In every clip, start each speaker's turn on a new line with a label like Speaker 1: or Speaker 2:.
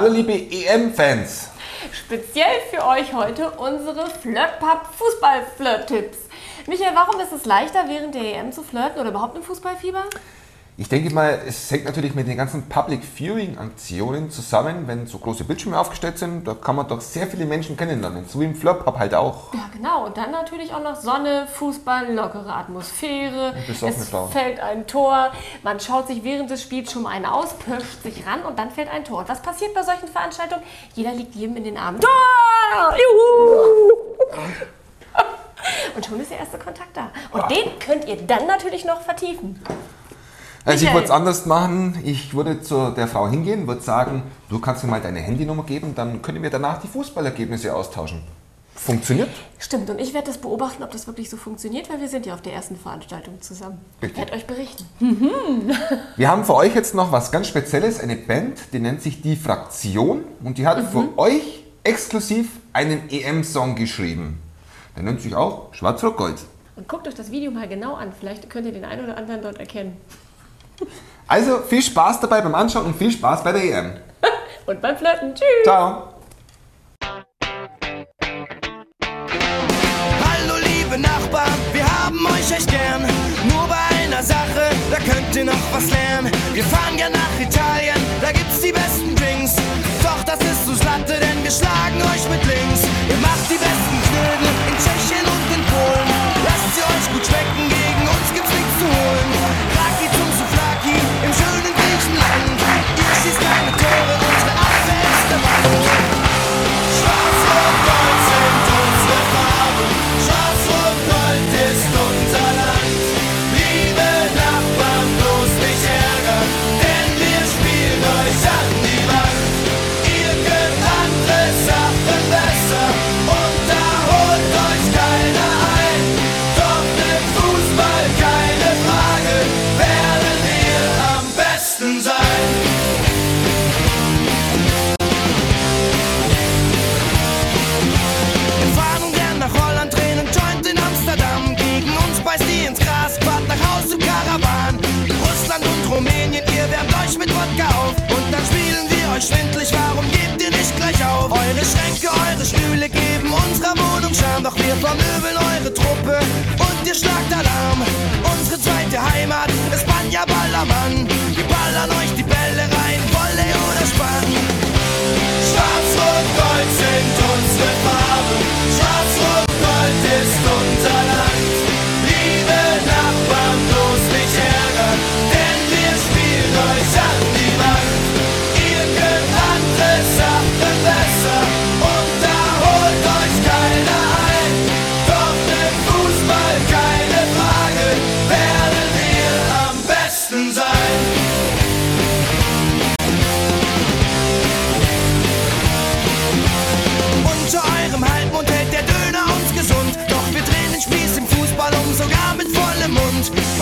Speaker 1: Hallo liebe EM-Fans.
Speaker 2: Speziell für euch heute unsere Flirtpub Fußball-Flirt-Tipps. Michael, warum ist es leichter, während der EM zu flirten oder überhaupt im Fußballfieber?
Speaker 1: Ich denke mal, es hängt natürlich mit den ganzen Public Viewing Aktionen zusammen, wenn so große Bildschirme aufgestellt sind, da kann man doch sehr viele Menschen kennenlernen, so wie im Flirtpub halt auch.
Speaker 2: Ja, genau. Und dann natürlich auch noch Sonne, Fußball, lockere Atmosphäre. Es fällt ein Tor. Man schaut sich während des Spiels schon mal einen aus, pirscht sich ran und dann fällt ein Tor. Und was passiert bei solchen Veranstaltungen? Jeder liegt jedem in den Armen. Tor! Juhu! Und schon ist der erste Kontakt da. Und den könnt ihr dann natürlich noch vertiefen.
Speaker 1: Also ich würde es anders machen, ich würde zu der Frau hingehen, würde sagen, du kannst mir mal deine Handynummer geben, dann können wir danach die Fußballergebnisse austauschen. Funktioniert?
Speaker 2: Stimmt, und ich werde das beobachten, ob das wirklich so funktioniert, weil wir sind ja auf der ersten Veranstaltung zusammen. Ich
Speaker 1: Richtig.
Speaker 2: werde euch berichten.
Speaker 1: Wir haben für euch jetzt noch was ganz Spezielles, eine Band, die nennt sich Die Fraktion und die hat für euch exklusiv einen EM-Song geschrieben. Der nennt sich auch Schwarz-Rot-Gold.
Speaker 2: Und guckt euch das Video mal genau an. Vielleicht könnt ihr den einen oder anderen dort erkennen.
Speaker 1: Also viel Spaß dabei beim Anschauen und viel Spaß bei der EM.
Speaker 2: Und beim Flirten. Tschüss!
Speaker 1: Ciao!
Speaker 3: Hallo liebe Nachbarn, wir haben euch echt gern. Nur bei einer Sache, da könnt ihr noch was lernen. Wir fahren gern nach Italien, da gibt's die besten Drinks. Doch das ist uns Latte, denn wir schlagen euch mit links. Ihr macht die besten Knödel nach Haus im Karawan. Russland und Rumänien, ihr wärmt euch mit Wodka auf. Und dann spielen wir euch schwindlig, warum gebt ihr nicht gleich auf? Eure Schränke, eure Stühle geben unserer Wohnung Charme. Doch wir vermöbeln eure Truppe und ihr schlagt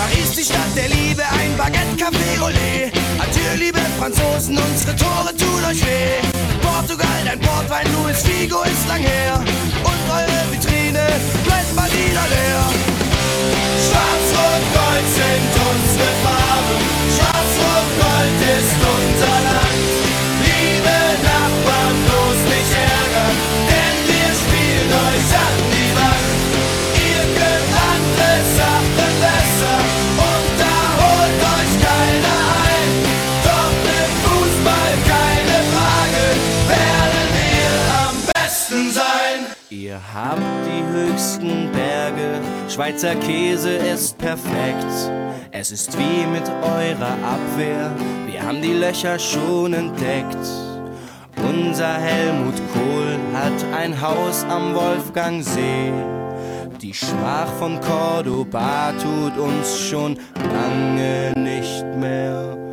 Speaker 3: Paris, die Stadt der Liebe, ein Baguette, Café, Olé. Adieu, liebe Franzosen, unsere Tore tun euch weh. Portugal, dein Portwein, Luis Figo ist lang her. Und eure Habt die höchsten Berge, Schweizer Käse ist perfekt. Es ist wie mit eurer Abwehr, wir haben die Löcher schon entdeckt. Unser Helmut Kohl hat ein Haus am Wolfgangsee. Die Schmach von Cordoba tut uns schon lange nicht mehr